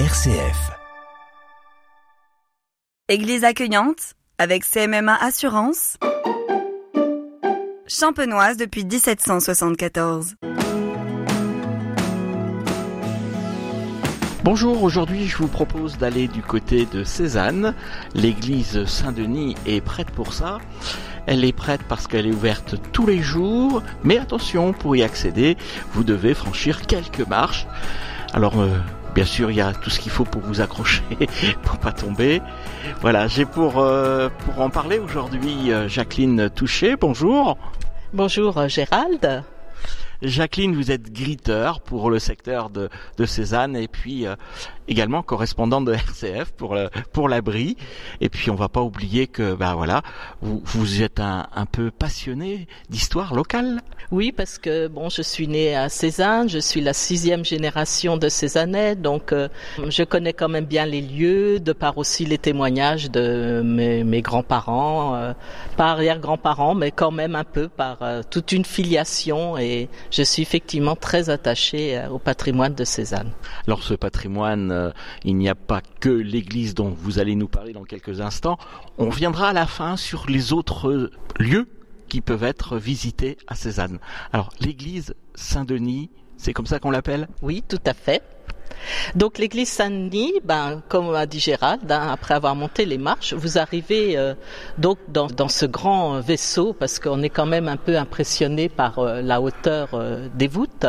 RCF. Église accueillante avec CMMA Assurance. Champenoise depuis 1774. Bonjour, aujourd'hui je vous propose d'aller du côté de Cézanne. L'église Saint-Denis est prête pour ça. Elle est prête parce qu'elle est ouverte tous les jours, mais attention, pour y accéder, vous devez franchir quelques marches. Alors, euh, bien sûr, il y a tout ce qu'il faut pour vous accrocher, pour pas tomber. Voilà, j'ai pour, euh, pour en parler aujourd'hui euh, Jacqueline Touché. Bonjour. Bonjour euh, Gérald. Jacqueline, vous êtes gritteur pour le secteur de, de Cézanne et puis euh, également correspondante de RCF pour le, pour l'abri. Et puis on va pas oublier que ben voilà, vous, vous êtes un, un peu passionné d'histoire locale. Oui, parce que bon, je suis née à Cézanne, je suis la sixième génération de Cézannais, donc euh, je connais quand même bien les lieux, de par aussi les témoignages de mes, mes grands-parents, euh, pas arrière-grands-parents, mais quand même un peu par euh, toute une filiation et je suis effectivement très attachée euh, au patrimoine de Cézanne. Alors ce patrimoine, euh, il n'y a pas que l'église dont vous allez nous parler dans quelques instants. On reviendra à la fin sur les autres lieux qui peuvent être visités à Cézanne. Alors l'église Saint-Denis, c'est comme ça qu'on l'appelle? Oui, tout à fait. Donc l'église Saint-Denis, ben, comme a dit Gérald, hein, après avoir monté les marches, vous arrivez euh, donc dans, ce grand vaisseau parce qu'on est quand même un peu impressionné par euh, la hauteur euh, des voûtes.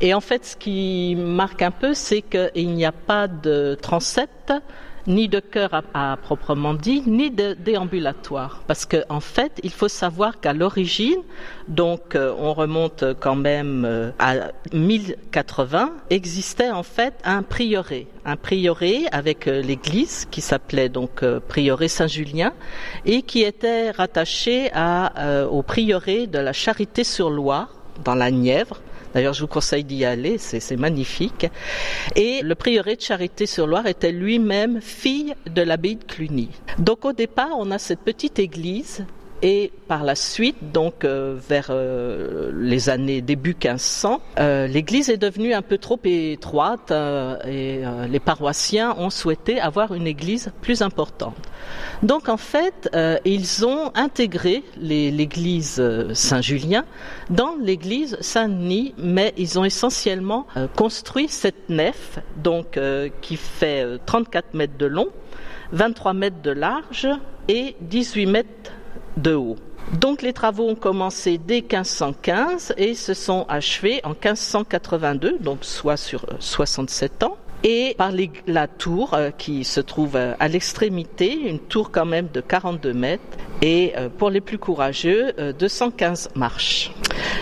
Et en fait, ce qui marque un peu, c'est qu'il n'y a pas de transept ni de cœur à, proprement dit, ni de déambulatoire. Parce qu'en en fait, il faut savoir qu'à l'origine, donc euh, on remonte quand même euh, à 1080, existait en fait un prieuré. Un prieuré avec euh, l'église qui s'appelait donc prieuré Saint-Julien et qui était rattaché au prieuré de la Charité-sur-Loire dans la Nièvre D'ailleurs, je vous conseille d'y aller, c'est magnifique. Et le prieuré de Charité-sur-Loire était lui-même fille de l'abbaye de Cluny. Donc au départ, on a cette petite église et par la suite, donc euh, vers euh, les années début 1500, euh, l'église est devenue un peu trop étroite et les paroissiens ont souhaité avoir une église plus importante. Donc en fait, ils ont intégré l'église Saint-Julien dans l'église Saint-Denis, mais ils ont essentiellement construit cette nef, donc qui fait 34 mètres de long, 23 mètres de large et 18 mètres de haut. Donc les travaux ont commencé dès 1515 et se sont achevés en 1582, donc soit sur 67 ans. Et par la tour euh, qui se trouve euh, à l'extrémité, une tour quand même de 42 mètres et euh, pour les plus courageux, 215 marches.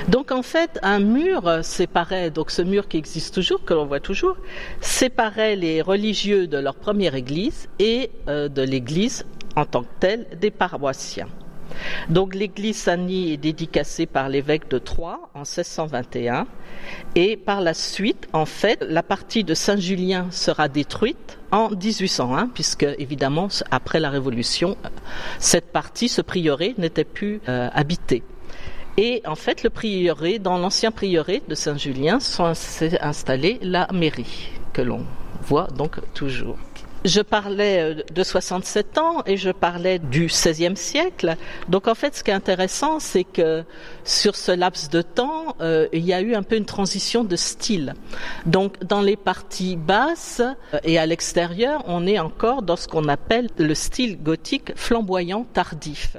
Donc en fait, un mur séparait, donc ce mur qui existe toujours, que l'on voit toujours, séparait les religieux de leur première église et de l'église en tant que telle des paroissiens. Donc l'église Saint-Denis est dédicacée par l'évêque de Troyes en 1621 et par la suite, en fait, la partie de Saint-Julien sera détruite en 1801 puisque évidemment après la Révolution, cette partie, ce prieuré n'était plus euh, habité. Et en fait, le prieuré, dans l'ancien prieuré de Saint-Julien, s'est installé la mairie que l'on voit donc toujours. Je parlais euh, de 67 ans et je parlais du XVIe siècle. Donc en fait, ce qui est intéressant, c'est que sur ce laps de temps, euh, il y a eu un peu une transition de style. Donc dans les parties basses euh, et à l'extérieur, on est encore dans ce qu'on appelle le style gothique flamboyant tardif.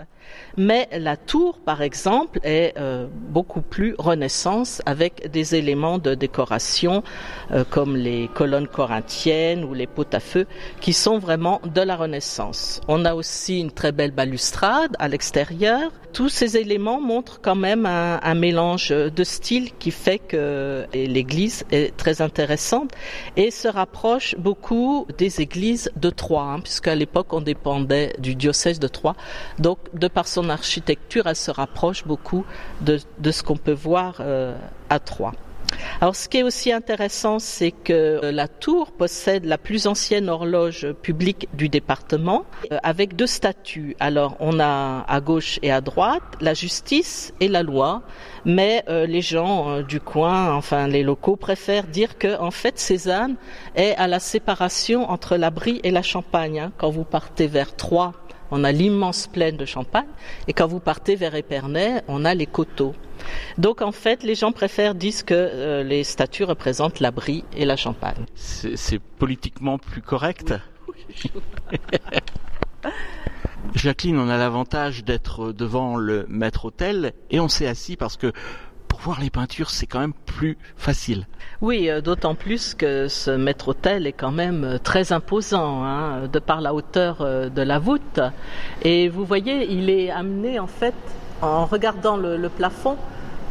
Mais la tour, par exemple, est euh, beaucoup plus renaissance avec des éléments de décoration euh, comme les colonnes corinthiennes ou les pots à feu qui sont vraiment de la renaissance. On a aussi une très belle balustrade à l'extérieur. Tous ces éléments montrent quand même un, mélange de styles qui fait que l'église est très intéressante et se rapproche beaucoup des églises de Troyes, hein, puisqu'à l'époque on dépendait du diocèse de Troyes. Donc par son architecture, elle se rapproche beaucoup de, ce qu'on peut voir euh, à Troyes. Alors ce qui est aussi intéressant, c'est que la tour possède la plus ancienne horloge publique du département euh, avec deux statuts. Alors on a à gauche et à droite la justice et la loi, mais euh, les gens euh, du coin, enfin les locaux préfèrent dire que en fait Cézanne est à la séparation entre la Brie et la Champagne. Hein. Quand vous partez vers Troyes, on a l'immense plaine de Champagne, et quand vous partez vers Épernay, on a les coteaux. Donc en fait, les gens préfèrent dire que euh, les statues représentent la Brie et la Champagne. C'est politiquement plus correct? Jacqueline, on a l'avantage d'être devant le maître hôtel et on s'est assis parce que pour voir les peintures, c'est quand même plus facile. Oui, euh, d'autant plus que ce maître hôtel est quand même euh, très imposant, hein, de par la hauteur de la voûte. Et vous voyez, il est amené en fait, en regardant le plafond,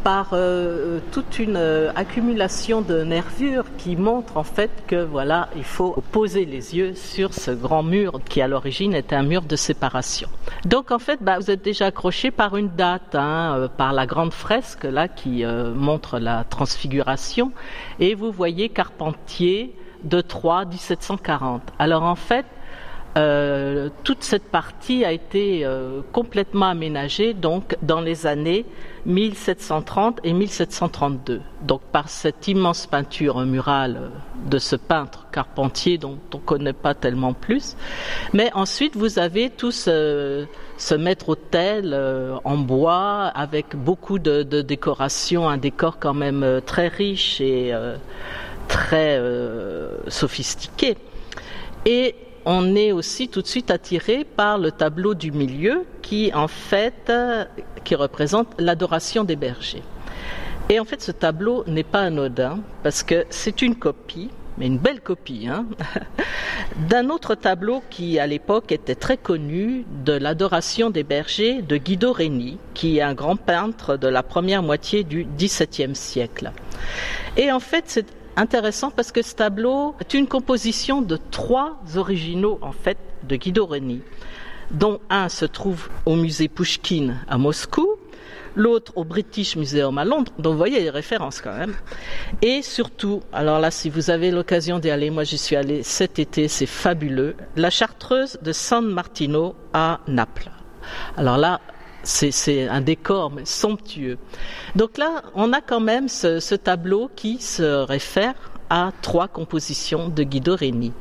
par euh, toute une euh, accumulation de nervures qui montre en fait que voilà, il faut poser les yeux sur ce grand mur qui à l'origine était un mur de séparation. Donc en fait, bah, vous êtes déjà accroché par une date, hein, euh, par la grande fresque là qui montre la transfiguration, et vous voyez Carpentier de Troyes 1740. Alors en fait, euh, toute cette partie a été euh, complètement aménagée donc dans les années 1730 et 1732. Donc par cette immense peinture murale euh, de ce peintre Carpentier dont on ne connaît pas tellement plus. Mais ensuite vous avez tout ce, maître-autel en bois avec beaucoup de, de, décorations, un décor quand même très riche et très sophistiqué. Et on est aussi tout de suite attiré par le tableau du milieu qui en fait qui représente l'adoration des bergers. Et en fait ce tableau n'est pas anodin parce que c'est une copie mais une belle copie, hein, d'un autre tableau qui, à l'époque, était très connu, de l'adoration des bergers de Guido Reni, qui est un grand peintre de la première moitié du XVIIe siècle. Et en fait, intéressant parce que ce tableau est une composition de trois originaux en fait de Guido Reni, dont un se trouve au musée Pushkin à Moscou, l'autre au British Museum à Londres, donc vous voyez les références quand même. Et surtout, alors là, si vous avez l'occasion d'y aller, moi j'y suis allé cet été, c'est fabuleux, la chartreuse de San Martino à Naples. Alors là, c'est un décor somptueux. Donc là, on a quand même ce, tableau qui se réfère à trois compositions de Guido Reni.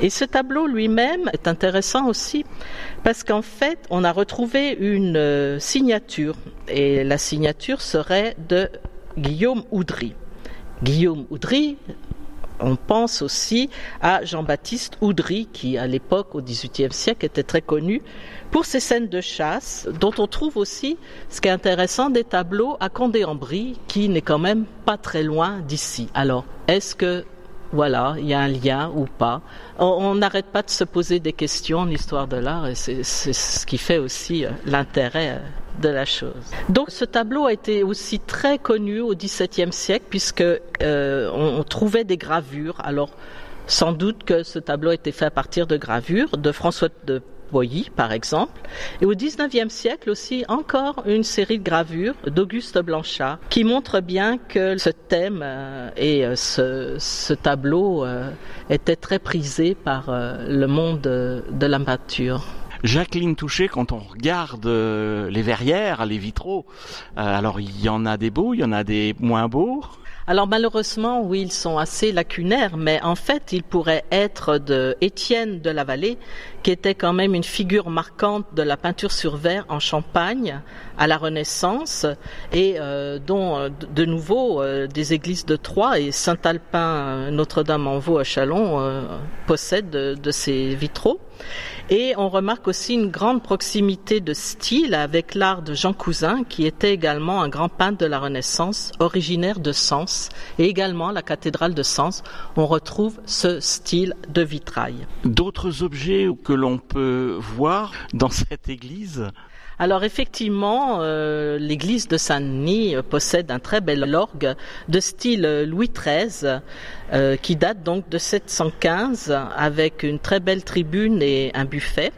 Et ce tableau lui-même est intéressant aussi parce qu'en fait, on a retrouvé une euh, signature et la signature serait de Guillaume Oudry. Guillaume Oudry, on pense aussi à Jean-Baptiste Oudry, qui à l'époque, au XVIIIe siècle, était très connu pour ces scènes de chasse, dont on trouve aussi, ce qui est intéressant, des tableaux à Condé-en-Brie, qui n'est quand même pas très loin d'ici. Alors, est-ce que voilà, il y a un lien ou pas? On n'arrête pas de se poser des questions en histoire de l'art et c'est ce qui fait aussi euh, l'intérêt euh, de la chose. Donc ce tableau a été aussi très connu au XVIIe siècle puisque euh, on, trouvait des gravures. Alors sans doute que ce tableau a été fait à partir de gravures de François de Boilly, par exemple. Et au XIXe siècle aussi, encore une série de gravures d'Auguste Blanchard qui montrent bien que ce thème euh, et euh, ce, tableau étaient très prisés par le monde de la peinture. Jacqueline Touché, quand on regarde euh, les verrières, les vitraux, euh, alors il y en a des beaux, il y en a des moins beaux. Alors malheureusement, oui, ils sont assez lacunaires, mais en fait, ils pourraient être de Étienne de la Vallée, qui était quand même une figure marquante de la peinture sur verre en Champagne à la Renaissance, et euh, dont de nouveau des églises de Troyes et Saint-Alpin, Notre-Dame-en-Vaux à Chalon possèdent de ces vitraux. Et on remarque aussi une grande proximité de style avec l'art de Jean Cousin, qui était également un grand peintre de la Renaissance, originaire de Sens, et également la cathédrale de Sens. On retrouve ce style de vitrail. D'autres objets que l'on peut voir dans cette église alors effectivement, euh, l'église de Saint-Denis euh, possède un très bel orgue de style euh, Louis XIII qui date donc de 715 avec une très belle tribune et un buffet.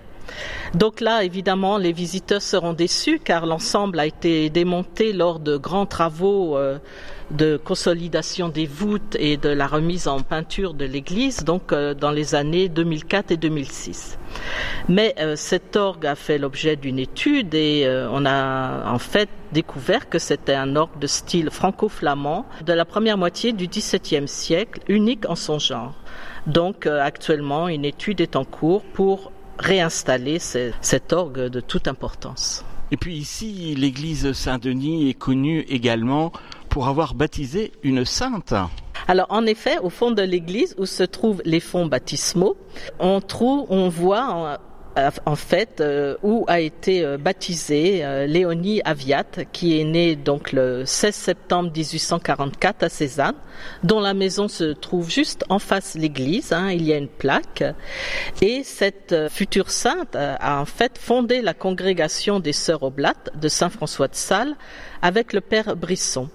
Donc là, évidemment, les visiteurs seront déçus car l'ensemble a été démonté lors de grands travaux de consolidation des voûtes et de la remise en peinture de l'église, donc euh, dans les années 2004 et 2006. Mais euh, cet orgue a fait l'objet d'une étude et on a en fait découvert que c'était un orgue de style franco-flamand de la première moitié du XVIIe siècle, unique en son genre. Donc actuellement, une étude est en cours pour réinstaller cet orgue de toute importance. Et puis ici, l'église Saint-Denis est connue également pour avoir baptisé une sainte. Alors en effet, au fond de l'église où se trouvent les fonds baptismaux, on trouve, on voit euh, en fait euh, où a été euh, baptisé Léonie Aviat qui est née donc le 16 septembre 1844 à Cézanne dont la maison se trouve juste en face de l'église hein, il y a une plaque et cette future sainte a en fait fondé la congrégation des sœurs oblates de Saint-François de Sales avec le père Brisson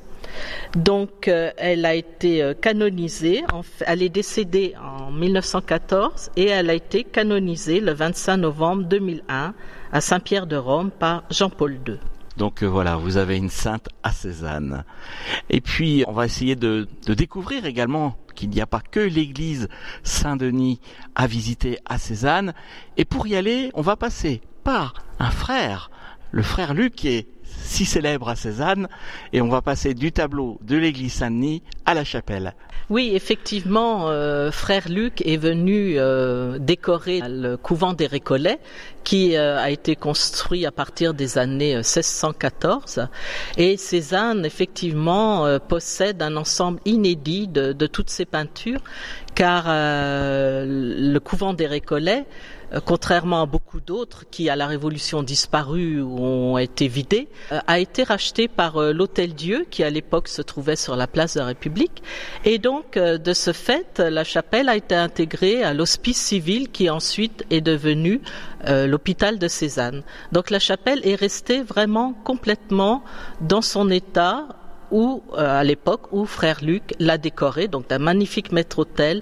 donc, euh, elle a été euh, canonisée. elle est décédée en 1914 et elle a été canonisée le 25 novembre 2001 à Saint-Pierre de Rome par Jean-Paul II. Donc euh, voilà, vous avez une sainte à Cézanne. Et puis, on va essayer de, de découvrir également qu'il n'y a pas que l'église Saint-Denis à visiter à Cézanne. Et pour y aller, on va passer par un frère, le frère Luc, qui est si célèbre à Cézanne, et on va passer du tableau de l'église Saint-Denis à la chapelle. Oui, effectivement, euh, frère Luc est venu euh, décorer le couvent des Récollets, qui euh, a été construit à partir des années 1614. Et Cézanne, effectivement, possède un ensemble inédit de, de toutes ces peintures, car le couvent des Récollets contrairement à beaucoup d'autres qui, à la Révolution, disparu ou ont été vidés, euh, a été racheté par euh, l'Hôtel Dieu, qui à l'époque se trouvait sur la place de la République. Et donc, de ce fait, la chapelle a été intégrée à l'hospice civil, qui ensuite est devenu l'hôpital de Cézanne. Donc, la chapelle est restée vraiment complètement dans son état où, euh, à l'époque où Frère Luc l'a décoré, donc d'un magnifique maître-autel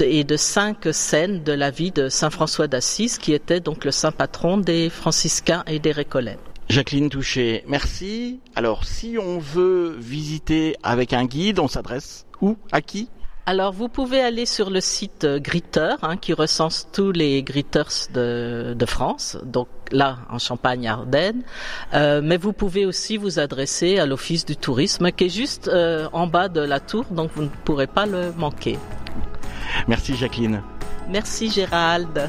et de cinq scènes de la vie de Saint François d'Assise, qui était donc le saint patron des franciscains et des récollets. Jacqueline Touché, merci. Alors, si on veut visiter avec un guide, on s'adresse où? À qui? Alors vous pouvez aller sur le site euh, Gritter hein, qui recense tous les Gritters de, France, donc là en Champagne-Ardenne, euh, mais vous pouvez aussi vous adresser à l'Office du tourisme qui est juste euh, en bas de la tour, donc vous ne pourrez pas le manquer. Merci Jacqueline. Merci Gérald.